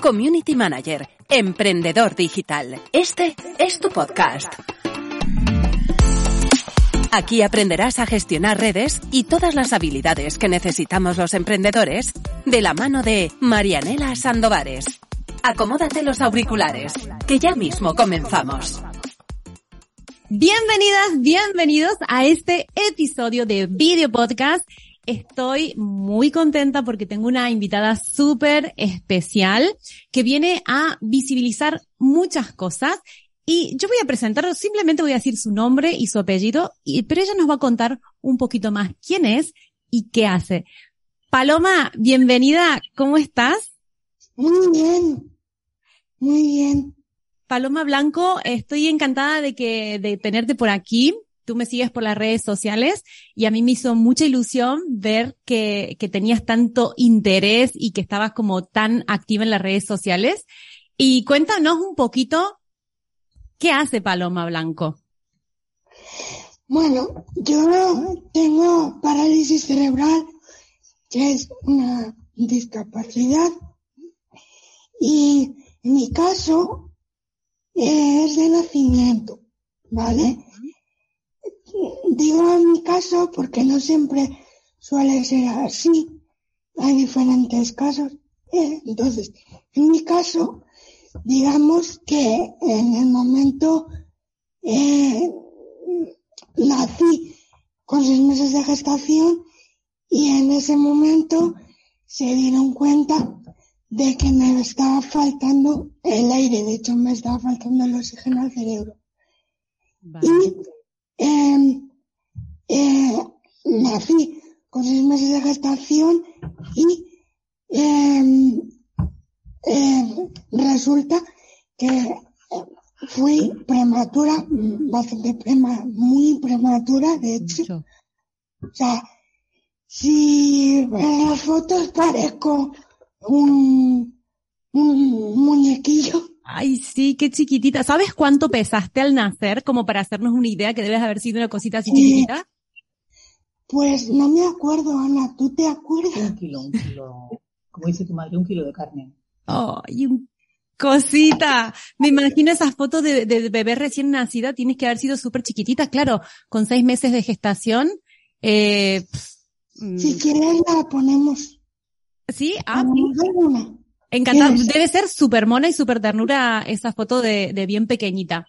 Community Manager, emprendedor digital. Este es tu podcast. Aquí aprenderás a gestionar redes y todas las habilidades que necesitamos los emprendedores de la mano de Marianela Sandovares. Acomódate los auriculares, que ya mismo comenzamos. Bienvenidas, bienvenidos a este episodio de Video Podcast estoy muy contenta porque tengo una invitada súper especial que viene a visibilizar muchas cosas y yo voy a presentar, simplemente voy a decir su nombre y su apellido, y, pero ella nos va a contar un poquito más quién es y qué hace. Paloma, bienvenida, ¿cómo estás? Muy bien, muy bien. Paloma Blanco, estoy encantada de que, de tenerte por aquí tú me sigues por las redes sociales y a mí me hizo mucha ilusión ver que, que tenías tanto interés y que estabas como tan activa en las redes sociales. Y cuéntanos un poquito, ¿qué hace Paloma Blanco? Bueno, yo tengo parálisis cerebral, que es una discapacidad, y en mi caso es de nacimiento, ¿vale? Digo en mi caso porque no siempre suele ser así. Hay diferentes casos. Eh, entonces, en mi caso, digamos que en el momento eh, nací con seis meses de gestación y en ese momento se dieron cuenta de que me estaba faltando el aire, de hecho me estaba faltando el oxígeno al cerebro. Y eh, eh, nací con seis meses de gestación y em, em, resulta que eh, fui prematura, bastante prema, muy prematura, de hecho. O sea, si en las fotos parezco un, un muñequillo, Ay, sí, qué chiquitita. ¿Sabes cuánto pesaste al nacer? Como para hacernos una idea que debes haber sido una cosita así chiquitita. Pues no me acuerdo, Ana. ¿Tú te acuerdas? Un kilo, un kilo. Como dice tu madre, un kilo de carne. Ay, un cosita. Me imagino esas fotos de, de bebé recién nacida. Tienes que haber sido súper chiquitita, claro, con seis meses de gestación. Eh, si quieres la ponemos. Sí, ah, sí. Encantada. Debe ser súper mona y súper ternura esa foto de, de bien pequeñita.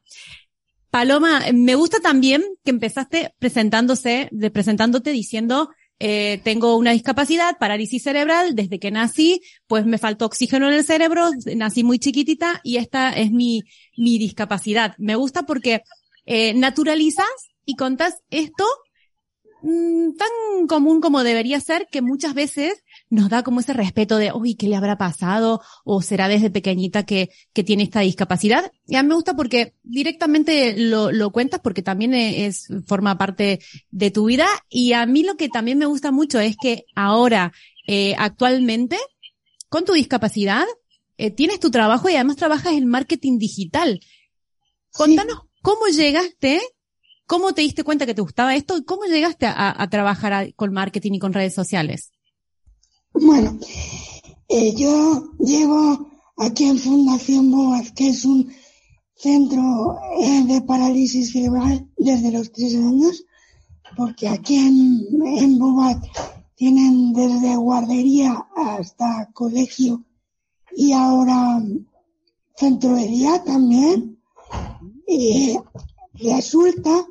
Paloma, me gusta también que empezaste presentándose, de, presentándote diciendo, eh, tengo una discapacidad, parálisis cerebral, desde que nací, pues me faltó oxígeno en el cerebro, nací muy chiquitita y esta es mi, mi discapacidad. Me gusta porque eh, naturalizas y contas esto mmm, tan común como debería ser que muchas veces nos da como ese respeto de, uy, ¿qué le habrá pasado? O será desde pequeñita que, que tiene esta discapacidad. Y a mí me gusta porque directamente lo, lo cuentas porque también es, forma parte de tu vida. Y a mí lo que también me gusta mucho es que ahora, eh, actualmente, con tu discapacidad, eh, tienes tu trabajo y además trabajas en marketing digital. Contanos cómo llegaste, cómo te diste cuenta que te gustaba esto y cómo llegaste a, trabajar con marketing y con redes sociales. Bueno, eh, yo llevo aquí en Fundación Boaz, que es un centro eh, de parálisis cerebral desde los tres años, porque aquí en, en Bobat tienen desde guardería hasta colegio y ahora centro de día también. Y resulta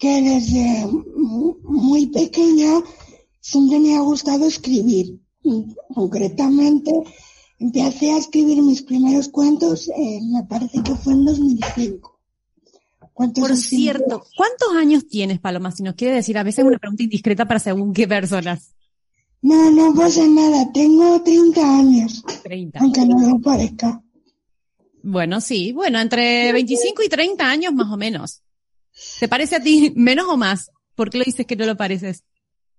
que desde muy pequeña siempre me ha gustado escribir concretamente empecé a escribir mis primeros cuentos, eh, me parece que fue en 2005. Por cierto, ¿cuántos años tienes, Paloma? Si nos quiere decir, a veces es una pregunta indiscreta para según qué personas. No, no pasa nada, tengo 30 años. 30. Aunque no lo parezca. Bueno, sí, bueno, entre 25 y 30 años más o menos. ¿Te parece a ti menos o más? ¿Por qué lo dices que no lo pareces?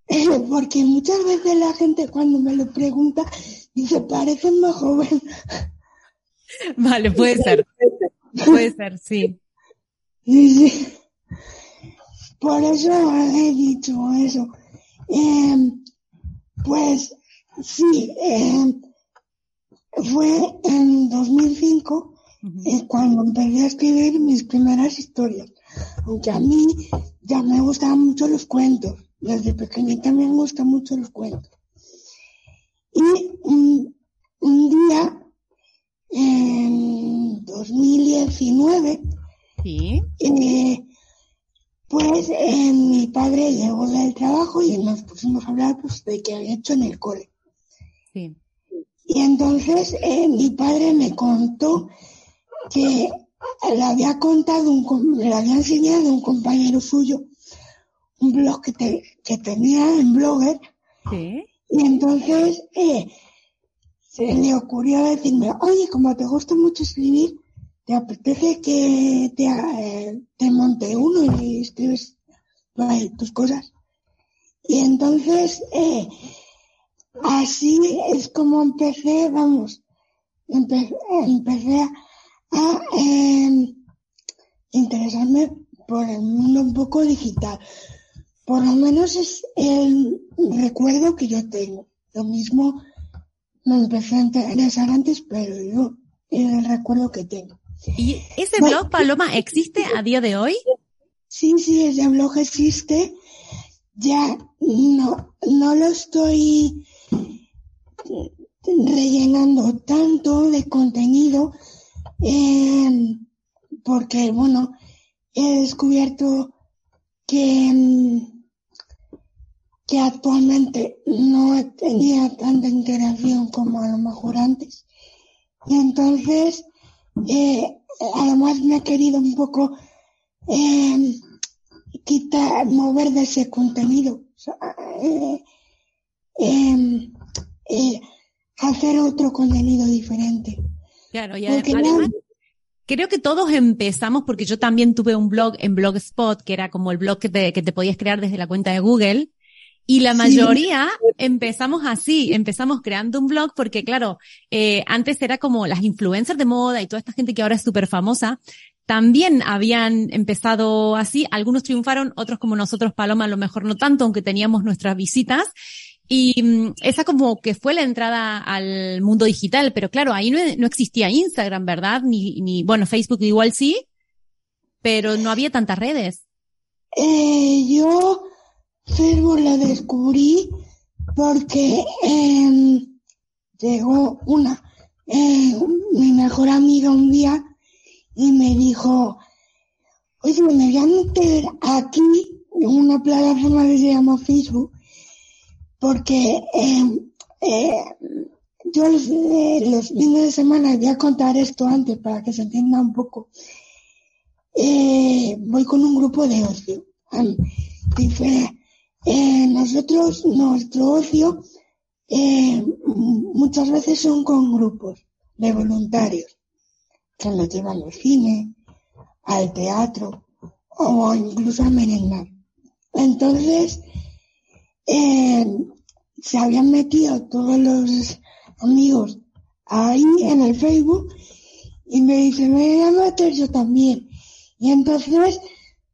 Porque muchas veces la gente cuando me lo pregunta dice, pareces más joven. Vale, puede ser. Puede ser, sí. Sí. Por eso he dicho eso. Eh, pues sí, eh, fue en 2005 eh, cuando empecé a escribir mis primeras historias. Aunque a mí ya me gustaban mucho los cuentos. Desde pequeñita me gustan mucho los cuentos. Y un, un día, en 2019, Sí. eh, pues eh, mi padre llegó del trabajo y nos pusimos a hablar pues, de qué había hecho en el cole. Sí. Y entonces eh, mi padre me contó que le había contado, un, le había enseñado un compañero suyo un blog que, te- que tenía en Blogger Sí. y entonces eh, se le ocurrió decirme, oye, como te gusta mucho escribir, ¿te apetece que te, eh, te monte uno y escribes tus cosas? Y entonces, eh, así es como empecé, vamos, empe- empecé a eh, interesarme por el mundo un poco digital. Por lo menos es el recuerdo que yo tengo. Lo mismo me empecé a interesar antes, pero yo es el recuerdo que tengo. ¿Y ese Bueno. blog, Paloma, existe a día de hoy? Sí, sí, ese blog existe. Ya no, no lo estoy rellenando tanto de contenido eh, porque, bueno, he descubierto que, mm, que actualmente no tenía tanta interacción como a lo mejor antes. Y entonces, eh, además me ha querido un poco eh, quitar, mover de ese contenido. O eh, eh, hacer otro contenido diferente. Claro, y además, creo que todos empezamos, porque yo también tuve un blog en Blogspot, que era como el blog que te, que te podías crear desde la cuenta de Google. Y la Sí. mayoría empezamos así, empezamos creando un blog porque claro, eh, antes era como las influencers de moda y toda esta gente que ahora es súper famosa, también habían empezado así, algunos triunfaron, otros como nosotros, Paloma, a lo mejor no tanto, aunque teníamos nuestras visitas. Y mm, esa como que fue la entrada al mundo digital, pero claro, ahí no, no existía Instagram, ¿verdad? Ni, ni, bueno, Facebook igual sí, pero no había tantas redes. Eh, yo Facebook lo descubrí porque eh, llegó una, eh, mi mejor amiga un día y me dijo, oye, me voy a meter aquí en una plataforma que se llama Facebook porque eh, eh, yo los, eh, los fines de semana, voy a contar esto antes para que se entienda un poco, eh, voy con un grupo de ocio. Nosotros, nuestro ocio, muchas veces son con grupos de voluntarios que nos llevan al cine, al teatro o incluso a merendar. Entonces, eh, se habían metido todos los amigos ahí en el Facebook y me dice, me a meter yo también. Y entonces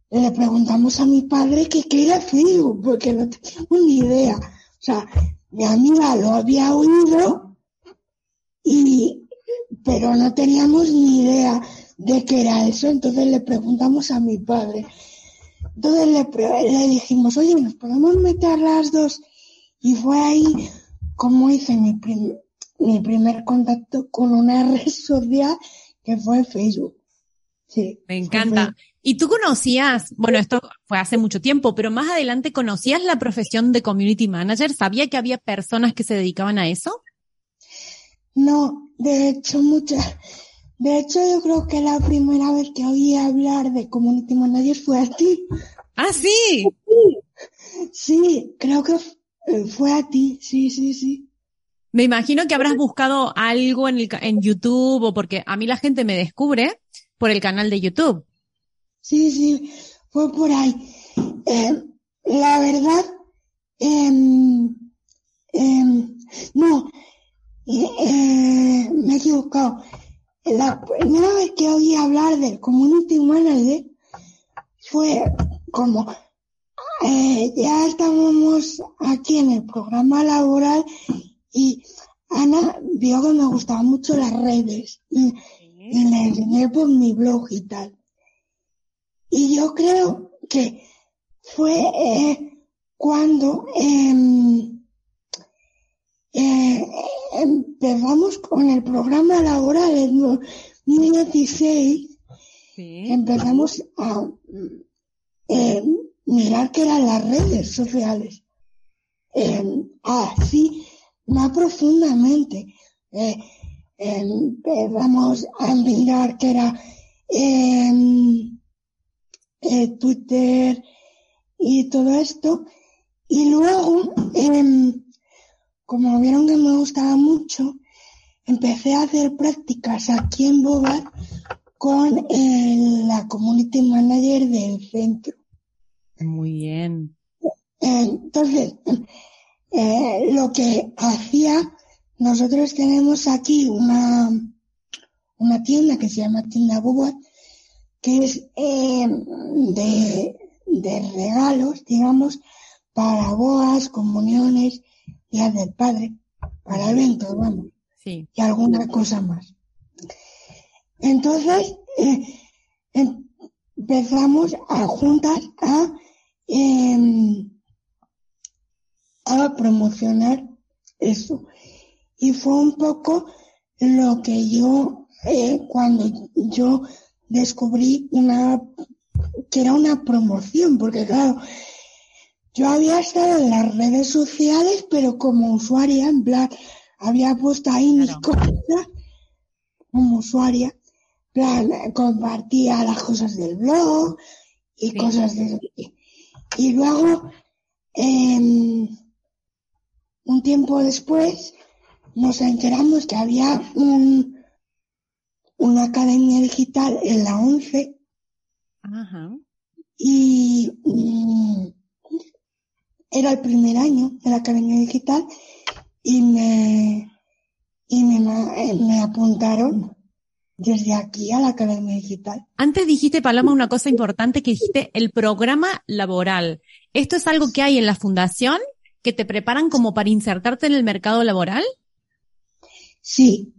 le preguntamos a mi padre que qué era Facebook, porque no teníamos ni idea. O sea, mi amiga lo había oído, y, pero no teníamos ni idea de qué era eso. Entonces le preguntamos a mi padre. Entonces le, le dijimos, oye, ¿nos podemos meter las dos? Y fue ahí como hice mi, prim- mi primer contacto con una red social que fue Facebook. Sí. Me encanta. Y tú conocías, bueno, esto fue hace mucho tiempo, pero más adelante conocías la profesión de community manager. ¿Sabía que había personas que se dedicaban a eso? No, de hecho, muchas. De hecho, yo creo que la primera vez que oí hablar de community manager fue a ti. Ah, sí. Sí, creo que eh, fue a ti. Sí, sí, sí. Me imagino que habrás buscado algo en, el, en YouTube o porque a mí la gente me descubre por el canal de YouTube. Sí, sí, fue por ahí. Eh, la verdad, eh, no, eh, me he equivocado. La primera vez que oí hablar del Community Manager fue como eh, ya estábamos aquí en el programa laboral y Ana vio que me gustaban mucho las redes y, le enseñé por mi blog y tal. Y yo creo que fue eh, cuando eh, empezamos con el programa laboral en 2016, empezamos a eh, mirar qué eran las redes sociales. así, más profundamente. Eh, empezamos a mirar que era em, eh, Twitter y todo esto. Y luego, em, como vieron que me gustaba mucho, empecé a hacer prácticas aquí en Bogar con la community manager del centro. Muy bien. Entonces, eh, lo que hacía, nosotros tenemos aquí una, una tienda que se llama Tienda Bogar, que es eh, de, de regalos, digamos, para bodas, comuniones, del padre, para eventos, vamos. Sí. Y alguna cosa más. Entonces, eh, empezamos a juntas a, em, a promocionar eso. Y fue un poco lo que yo, eh, cuando yo descubrí una, que era una promoción, porque claro, yo había estado en las redes sociales, pero como usuaria, en plan, había puesto ahí mis cosas como usuaria, plan, compartía las cosas del blog y cosas de... Y luego, eh, un tiempo después, nos enteramos que había un, una academia digital en la 11 Ajá. y mm, era el primer año de la academia digital y me, y me, me apuntaron desde aquí a la Academia Digital. Antes dijiste, Paloma, una cosa importante que dijiste, el programa laboral. ¿Esto es algo que hay en la fundación que te preparan como para insertarte en el mercado laboral? Sí.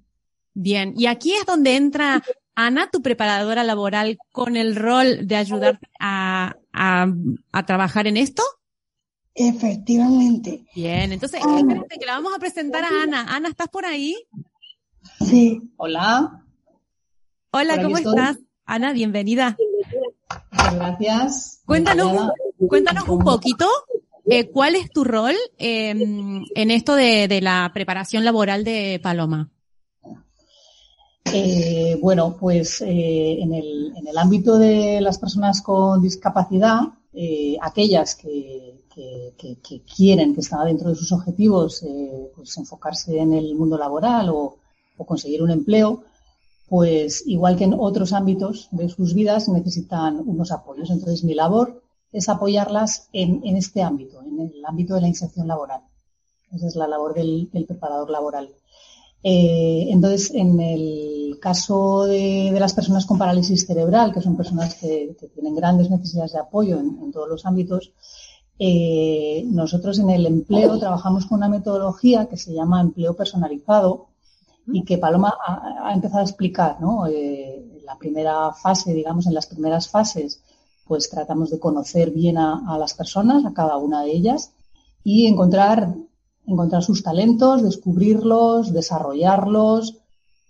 Bien, y aquí es donde entra Ana, tu preparadora laboral, con el rol de ayudar a, a, trabajar en esto. Efectivamente. Bien, entonces, espérate que la vamos a presentar a Ana. Ana, ¿estás por ahí? Sí. Hola. Hola, ¿cómo estás? Ana, bienvenida. Muchas gracias. Cuéntanos, cuéntanos un poquito eh, cuál es tu rol en esto de, la preparación laboral de Paloma. Eh, bueno, pues eh, en, el, ámbito de las personas con discapacidad, aquellas que, quieren, que están dentro de sus objetivos, pues enfocarse en el mundo laboral o conseguir un empleo, pues igual que en otros ámbitos de sus vidas necesitan unos apoyos. Entonces mi labor es apoyarlas en, este ámbito, en el ámbito de la inserción laboral. Esa es la labor del, preparador laboral. Eh, entonces, en el caso de, las personas con parálisis cerebral, que son personas que, tienen grandes necesidades de apoyo en, todos los ámbitos, eh, nosotros en el empleo trabajamos con una metodología que se llama empleo personalizado, y que Paloma ha, empezado a explicar, ¿no? Eh, la primera fase, digamos, en las primeras fases, pues tratamos de conocer bien a, las personas, a cada una de ellas, y encontrar, encontrar sus talentos, descubrirlos, desarrollarlos.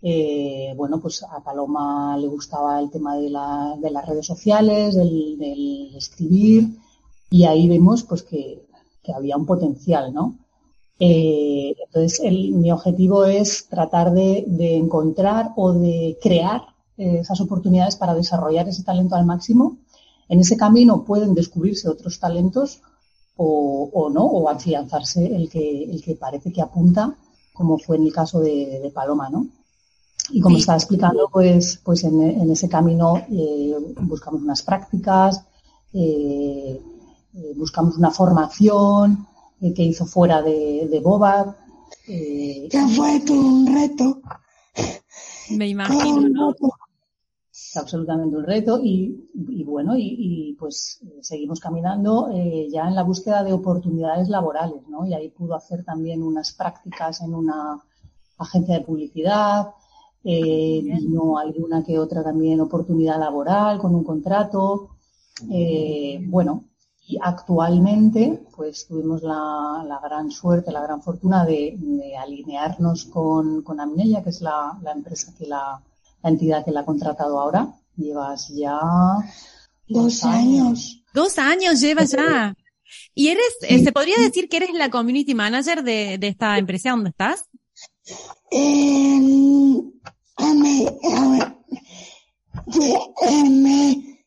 Eh, bueno, pues a Paloma le gustaba el tema de, las redes sociales, del, escribir, y ahí vemos pues que, que había un potencial, ¿no? Eh, entonces, mi objetivo es tratar de, encontrar o de crear eh, esas oportunidades para desarrollar ese talento al máximo. En ese camino pueden descubrirse otros talentos o, no, o afianzarse el que, el que parece que apunta como fue en el caso de, Paloma, ¿no? Y como estaba explicando, pues, pues en, ese camino eh, buscamos unas prácticas, eh, eh, buscamos una formación que hizo fuera de, de Boba. que fue un reto. Me imagino, ¿no? absolutamente un reto y, bueno, y, pues seguimos caminando eh, ya en la búsqueda de oportunidades laborales, ¿no? Y ahí pudo hacer también unas prácticas en una agencia de publicidad, eh, vino alguna que otra también oportunidad laboral con un contrato. Eh, bueno, y actualmente pues tuvimos la, gran suerte, la gran fortuna de, alinearnos con, con Amneya, que es la empresa que la, la entidad que la ha contratado ahora. Llevas ya dos años. Dos años llevas ya. ¿Y eres, eh, se podría decir que eres la community manager de, de esta empresa donde estás? Eh, me, me,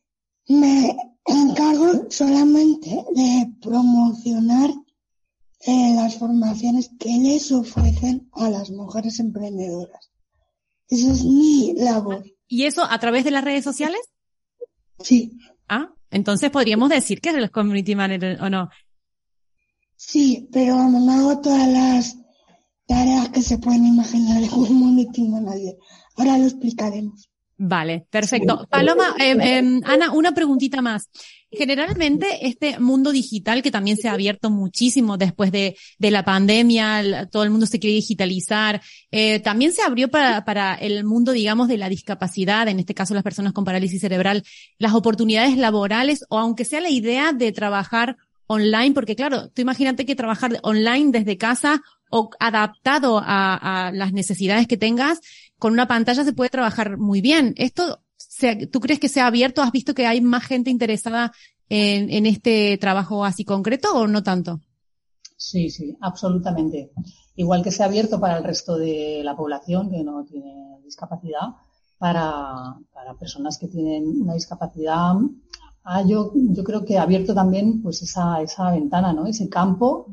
me encargo solamente de promocionar eh, las formaciones que les ofrecen a las mujeres emprendedoras. Esa es mi labor. ¿Y eso a través de las redes sociales? Sí. Ah, entonces podríamos decir que eres community manager o no. Sí, pero no hago todas las tareas que se pueden imaginar en un community manager. Ahora lo explicaremos. Vale, perfecto. Paloma, eh, eh, Ana, una preguntita más. Generalmente este mundo digital que también se ha abierto muchísimo después de, de la pandemia, todo el mundo se quiere digitalizar, eh, también se abrió para, para el mundo, digamos, de la discapacidad, en este caso las personas con parálisis cerebral, las oportunidades laborales o aunque sea la idea de trabajar online, porque claro, tú imagínate que trabajar online desde casa o adaptado a, a las necesidades que tengas, con una pantalla se puede trabajar muy bien. Esto, ¿tú crees que se ha abierto? ¿Has visto que hay más gente interesada en, en este trabajo así concreto o no tanto? Sí, sí, absolutamente. Igual que se ha abierto para el resto de la población que no tiene discapacidad, para, para personas que tienen una discapacidad, ah, yo, yo creo que ha abierto también pues esa, esa ventana, ¿no? Ese campo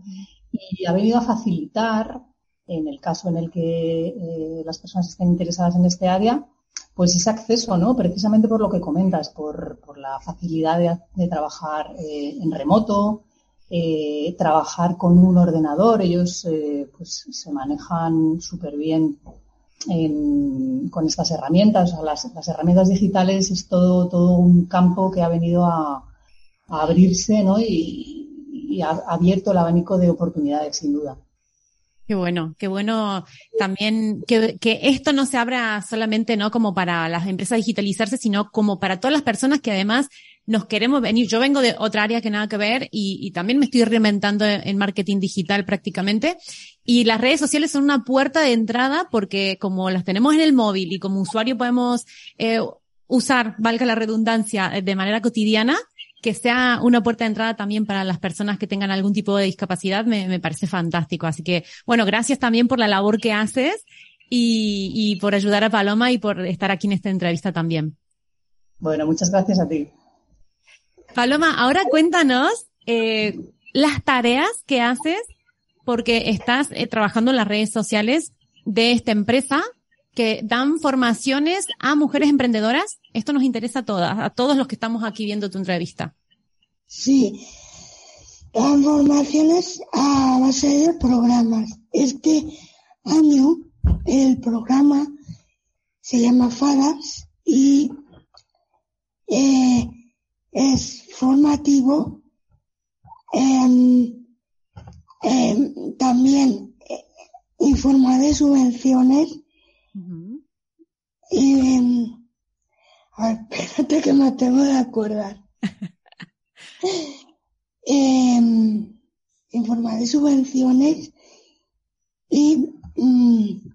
y ha venido a facilitar en el caso en el que eh, las personas estén interesadas en este área, pues ese acceso, ¿no? Precisamente por lo que comentas, por, la facilidad de, trabajar eh, en remoto, eh, trabajar con un ordenador. Ellos pues se manejan súper bien con estas herramientas. las, herramientas digitales es todo, un campo que ha venido a, abrirse, ¿no? Y ha abierto el abanico de oportunidades, sin duda. Qué bueno, qué bueno también que, que, esto no se abra solamente no como para las empresas digitalizarse, sino como para todas las personas que además nos queremos venir. Yo vengo de otra área que nada que ver y, y también me estoy reinventando en marketing digital prácticamente. Y las redes sociales son una puerta de entrada porque como las tenemos en el móvil y como usuario podemos eh, usar, valga la redundancia, de manera cotidiana, que sea una puerta de entrada también para las personas que tengan algún tipo de discapacidad me, me parece fantástico. Así que, bueno, gracias también por la labor que haces y, y por ayudar a Paloma y por estar aquí en esta entrevista también. Bueno, muchas gracias a ti. Paloma, ahora cuéntanos eh, las tareas que haces porque estás eh, trabajando en las redes sociales de esta empresa que dan formaciones a mujeres emprendedoras. Esto nos interesa a todas, a todos los que estamos aquí viendo tu entrevista. Sí, dan formaciones a base de programas. Este año el programa se llama FADAS y eh, es formativo. Em, em, también eh, informa de subvenciones y, a ver, espérate que me tengo de acordar. eh, informar de subvenciones y mm,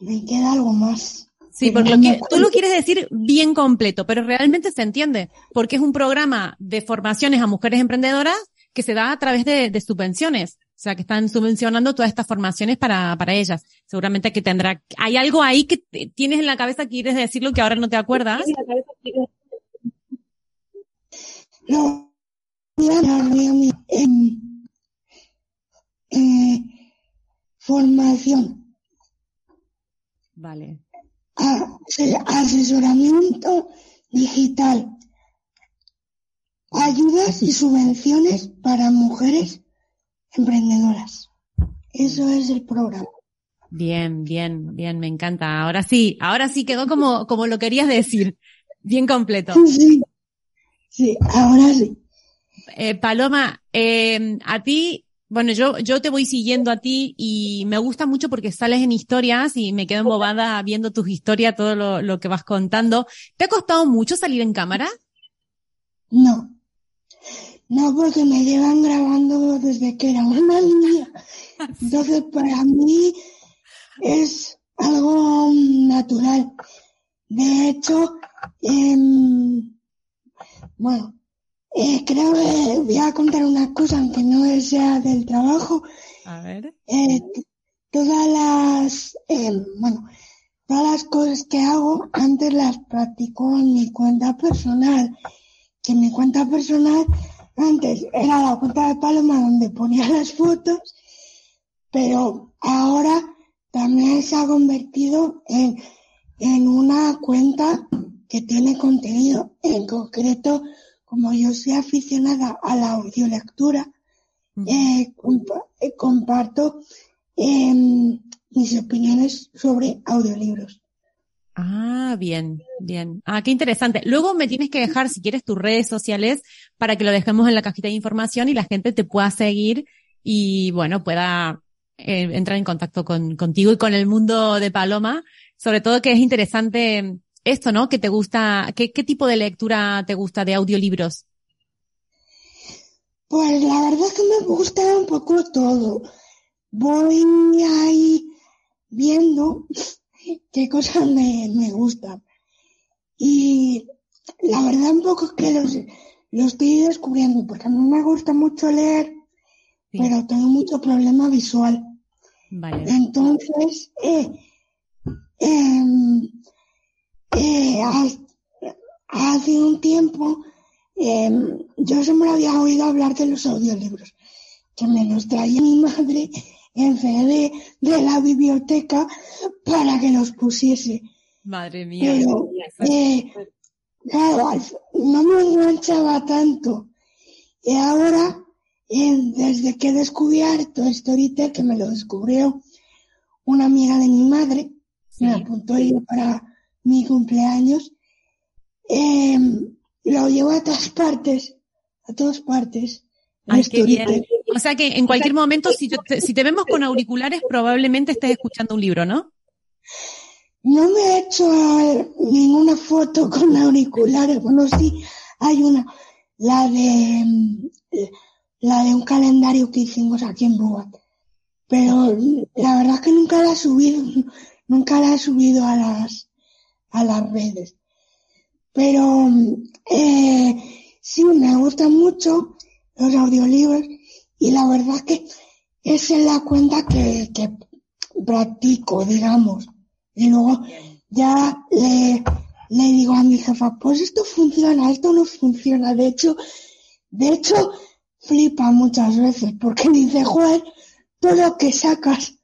me queda algo más. Sí, porque lo que, tú lo quieres decir bien completo, pero realmente se entiende, porque es un programa de formaciones a mujeres emprendedoras que se da a través de, de subvenciones. O sea, que están subvencionando todas estas formaciones para, para ellas. Seguramente que tendrá, hay algo ahí que tienes en la cabeza que quieres decirlo que ahora no te acuerdas. No, em, eh, formación. Vale. asesoramiento digital. Ayudas y subvenciones para mujeres emprendedoras. Eso es el programa. Bien, bien, bien, me encanta. Ahora sí, ahora sí quedó como, como lo querías decir. Bien completo. Sí, sí, ahora sí. Eh, Paloma, eh, a ti, bueno, yo, yo te voy siguiendo a ti y me gusta mucho porque sales en historias y me quedo embobada viendo tus historias, todo lo, lo que vas contando. ¿Te ha costado mucho salir en cámara? No. No, porque me llevan grabando desde que era una niña. Entonces, para mí es algo natural. De hecho, eh, bueno, eh, creo que voy a contar una cosa, aunque no sea del trabajo. A ver. Eh, todas las, em, bueno, todas las cosas que hago antes las practico en mi cuenta personal. Que mi cuenta personal antes era la cuenta de Paloma donde ponía las fotos, pero ahora también se ha convertido en, en una cuenta que tiene contenido. En concreto, como yo soy aficionada a la audiolectura, eh, eh, comparto em, mis opiniones sobre audiolibros. Ah, bien, bien. Ah, qué interesante. Luego me tienes que dejar, si quieres, tus redes sociales para que lo dejemos en la cajita de información y la gente te pueda seguir y, bueno, pueda eh, entrar en contacto con, contigo y con el mundo de Paloma. Sobre todo que es interesante esto, ¿no? Que te gusta, ¿qué, qué tipo de lectura te gusta de audiolibros? Pues la verdad es que me gusta un poco todo. Voy ahí viendo qué cosas me, me gustan. Y la verdad un poco es que los, lo estoy descubriendo, porque a mí me gusta mucho leer, pero tengo mucho problema visual. Vale. Entonces, eh, em, eh, hace un tiempo em, yo siempre había oído hablar de los audiolibros, que me los traía mi madre en CD de la biblioteca para que los pusiese. Madre mía. Pero, eh, claro, no me enganchaba tanto. Y ahora, desde que he descubierto Storytel, que me lo descubrió una amiga de mi madre, me apuntó yo para mi cumpleaños, eh, lo llevo a todas partes, a todas partes. Ay, qué bien. O sea que en cualquier momento, si te, si te vemos con auriculares, probablemente estés escuchando un libro, ¿no? No me he hecho ninguna foto con auriculares. Bueno, sí, hay una, la de, la de un calendario que hicimos aquí en Boat. Pero la verdad es que nunca la he subido, nunca la he subido a las, a las redes. Pero eh, sí, me gustan mucho los audiolibros y la verdad que esa es la cuenta que, que practico, digamos. Y luego ya le, le digo a mi jefa, pues esto funciona, esto no funciona. De hecho, de hecho, flipa muchas veces porque dice, joder, todo lo que sacas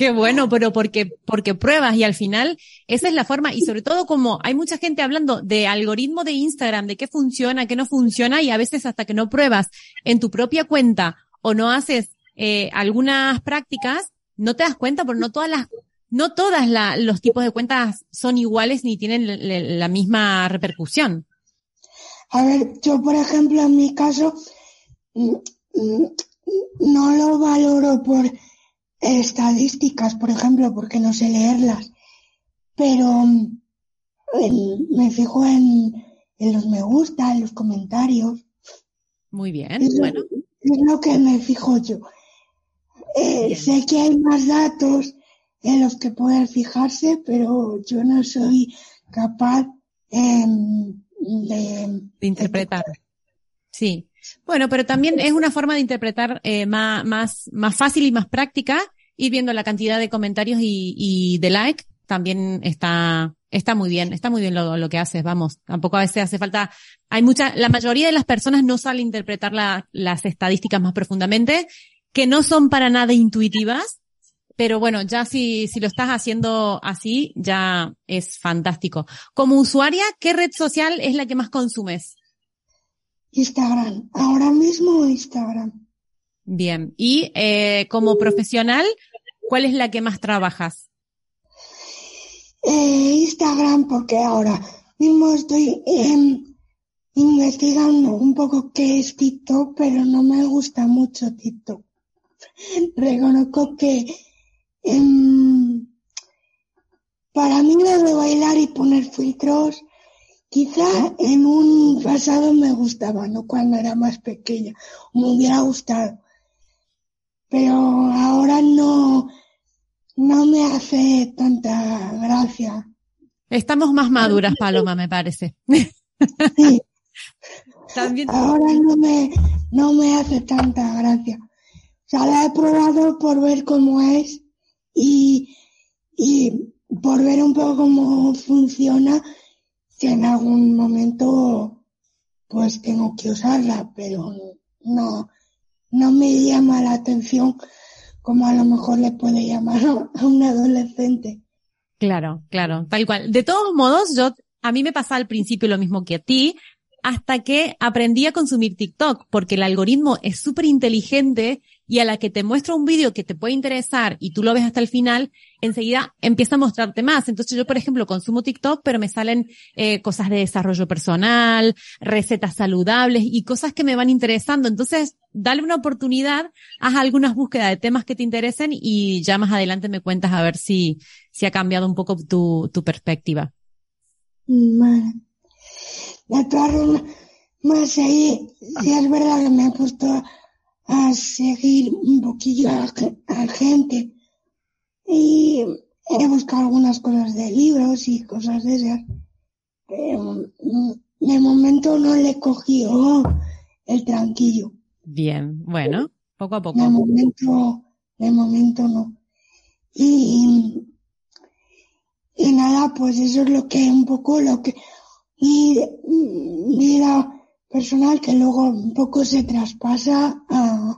Qué bueno, pero porque, porque pruebas y al final esa es la forma y sobre todo como hay mucha gente hablando de algoritmo de Instagram, de qué funciona, qué no funciona y a veces hasta que no pruebas en tu propia cuenta o no haces eh, algunas prácticas, no te das cuenta porque no todas las, no todas la, los tipos de cuentas son iguales ni tienen la misma repercusión. A ver, yo por ejemplo en mi caso mm, mm, no lo valoro por estadísticas, por ejemplo, porque no sé leerlas, pero me fijo en, en, los me gusta, en los comentarios. Muy bien, bueno. Es lo que me fijo yo. Eh, sé que hay más datos en los que poder fijarse, pero yo no soy capaz eh, de, de interpretar. Sí. Bueno, pero también es una forma de interpretar eh, más, más, más fácil y más práctica, ir viendo la cantidad de comentarios y, y de like, también está, está muy bien, está muy bien lo, lo, que haces, vamos. Tampoco a veces hace falta, hay mucha, la mayoría de las personas no saben interpretar la, las estadísticas más profundamente que no son para nada intuitivas, pero bueno, ya si, si lo estás haciendo así, ya es fantástico. Como usuaria, ¿qué red social es la que más consumes? Instagram. Ahora mismo Instagram. Bien. Y eh, como profesional, ¿cuál es la que más trabajas? Eh, Instagram, porque ahora mismo estoy eh, investigando un poco qué es TikTok, pero no me gusta mucho TikTok. Reconozco que em, para mí lo de bailar y poner filtros, quizá en un pasado me gustaba, ¿no? Cuando era más pequeña, me hubiera gustado. Pero ahora no, no me hace tanta gracia. Estamos más maduras, Paloma, me parece. Sí. Ahora no me, no me hace tanta gracia. O sea, la he probado por ver cómo es y, y por ver un poco cómo funciona, que en algún momento pues tengo que usarla, pero no, no me llama la atención como a lo mejor le puede llamar a un adolescente. Claro, claro, tal cual. De todos modos, yo, a mí me pasa al principio lo mismo que a ti, hasta que aprendí a consumir TikTok, porque el algoritmo es súper inteligente y a la que te muestra un vídeo que te puede interesar y tú lo ves hasta el final, enseguida empieza a mostrarte más. Entonces yo, por ejemplo, consumo TikTok, pero me salen eh, cosas de desarrollo personal, recetas saludables y cosas que me van interesando. Entonces, dale una oportunidad, haz algunas búsquedas de temas que te interesen y ya más adelante me cuentas a ver si, si ha cambiado un poco tu, tu perspectiva. Todas más ahí, sí es verdad que me puesto a seguir un poquillo a, gente y he buscado algunas cosas de libros y cosas de esas, pero mm, de momento no le cogió el tranquillo. Bien, bueno, poco a poco. De momento, de momento no. Y, y nada, pues eso es lo que un poco lo que mi vida personal que luego un poco se traspasa a,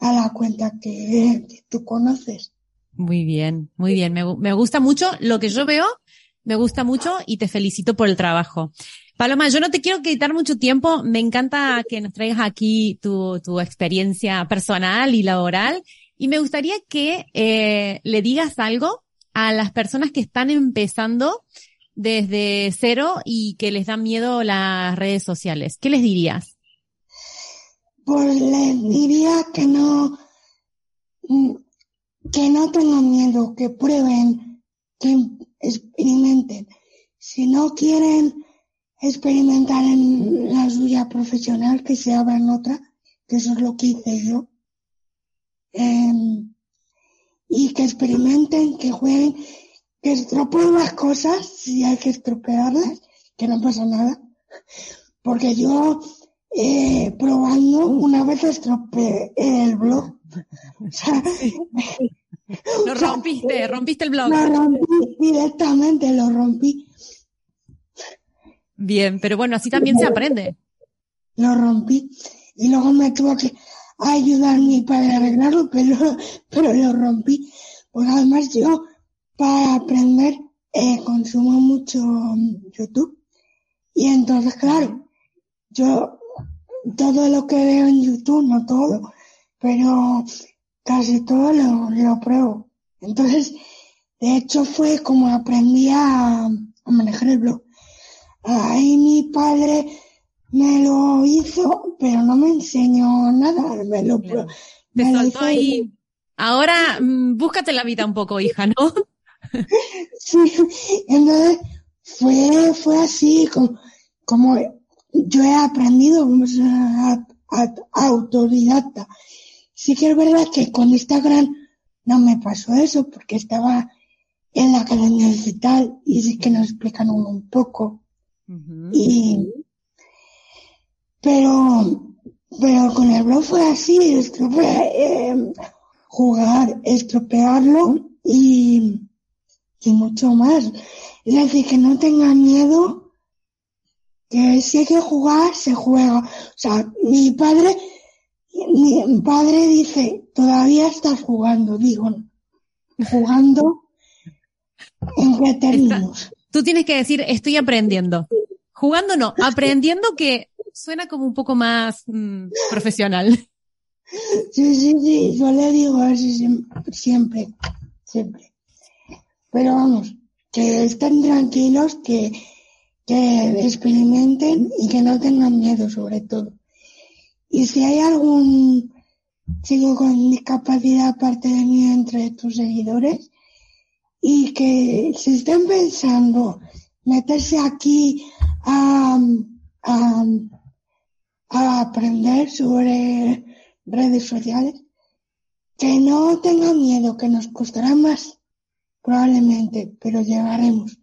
a la cuenta que, tú conoces. Muy bien, muy bien. Me, me, gusta mucho lo que yo veo, me gusta mucho y te felicito por el trabajo. Paloma, yo no te quiero quitar mucho tiempo. Me encanta que nos traigas aquí tu, tu experiencia personal y laboral. Y me gustaría que eh, le digas algo a las personas que están empezando desde cero y que les dan miedo las redes sociales. ¿Qué les dirías? Pues les diría que no, que no tengan miedo, que prueben, que experimenten. Si no quieren experimentar en la suya profesional, que se abran otra, que eso es lo que hice yo. Em, y que experimenten, que jueguen que estropeo las cosas, si hay que estropearlas, que no pasa nada. Porque yo, eh, probando, una vez estropeé el blog. lo rompiste, rompiste el blog. Lo rompí directamente, lo rompí. Bien, pero bueno, así también se aprende. Lo rompí y luego me tuvo que ayudar mi padre a arreglarlo, pero, pero lo rompí. Pues además yo para aprender eh, consumo mucho YouTube. Y entonces, claro, yo todo lo que veo en YouTube, no todo, pero casi todo lo, lo pruebo. Entonces, de hecho fue como aprendí a, manejar el blog. Ahí mi padre me lo hizo, pero no me enseñó nada, me lo, ahí. Ahora, mm, búscate la vida un poco, hija, ¿no? Sí, entonces fue, fue así como, como yo he aprendido a, autodidacta. Sí que es verdad que con Instagram no me pasó eso porque estaba en la academia digital y sí que nos explican un, poco. Y, pero, pero con el blog fue así, eh, jugar, estropearlo y, y mucho más. Es decir, que no tengan miedo, que si hay que jugar, se juega. O sea, mi padre Mi padre dice, todavía estás jugando, digo, jugando en qué términos. Tú tienes que decir, estoy aprendiendo. Jugando no, aprendiendo que suena como un poco más mm, profesional. Sí, sí, sí, yo le digo así siempre, siempre. Pero vamos, que estén tranquilos, que, que experimenten y que no tengan miedo sobre todo. Y si hay algún chico con discapacidad aparte de mí entre tus seguidores y que se estén pensando meterse aquí a, a, a aprender sobre redes sociales, que no tengan miedo, que nos costará más, probablemente, pero llegaremos.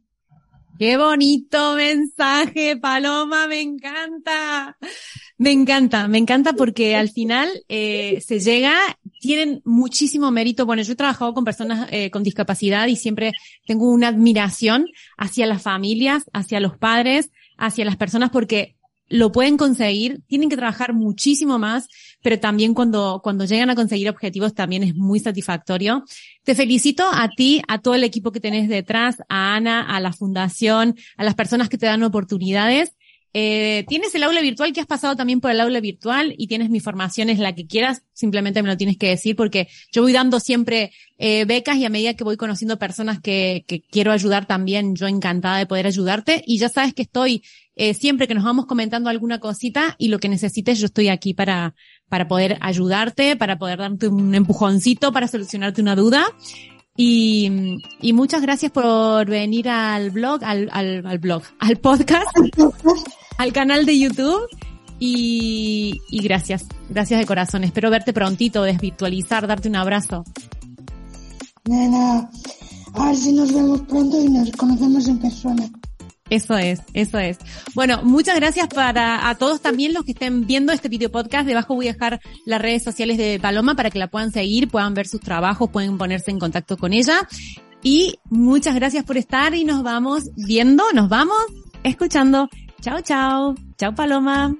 Qué bonito mensaje, Paloma, me encanta. Me encanta, me encanta porque al final eh, se llega, tienen muchísimo mérito. Bueno, yo he trabajado con personas eh, con discapacidad y siempre tengo una admiración hacia las familias, hacia los padres, hacia las personas porque lo pueden conseguir, tienen que trabajar muchísimo más, pero también cuando, cuando llegan a conseguir objetivos también es muy satisfactorio. Te felicito a ti, a todo el equipo que tenés detrás, a Ana, a la fundación, a las personas que te dan oportunidades eh, tienes el aula virtual que has pasado también por el aula virtual y tienes mi formación, es la que quieras, simplemente me lo tienes que decir porque yo voy dando siempre eh, becas y a medida que voy conociendo personas que, que, quiero ayudar también, yo encantada de poder ayudarte. Y ya sabes que estoy eh, siempre que nos vamos comentando alguna cosita y lo que necesites yo estoy aquí para, para poder ayudarte, para poder darte un empujoncito, para solucionarte una duda. Y, y, muchas gracias por venir al blog, al, al, al blog, al podcast, al canal de YouTube. Y, y gracias, gracias de corazón. Espero verte prontito, desvirtualizar, darte un abrazo. Nena, a ver si nos vemos pronto y nos conocemos en persona. Eso es, eso es. Bueno, muchas gracias para a todos también los que estén viendo este video podcast. Debajo voy a dejar las redes sociales de Paloma para que la puedan seguir, puedan ver sus trabajos, pueden ponerse en contacto con ella. Y muchas gracias por estar y nos vamos viendo, nos vamos escuchando. Chao, chao. Chao, Paloma.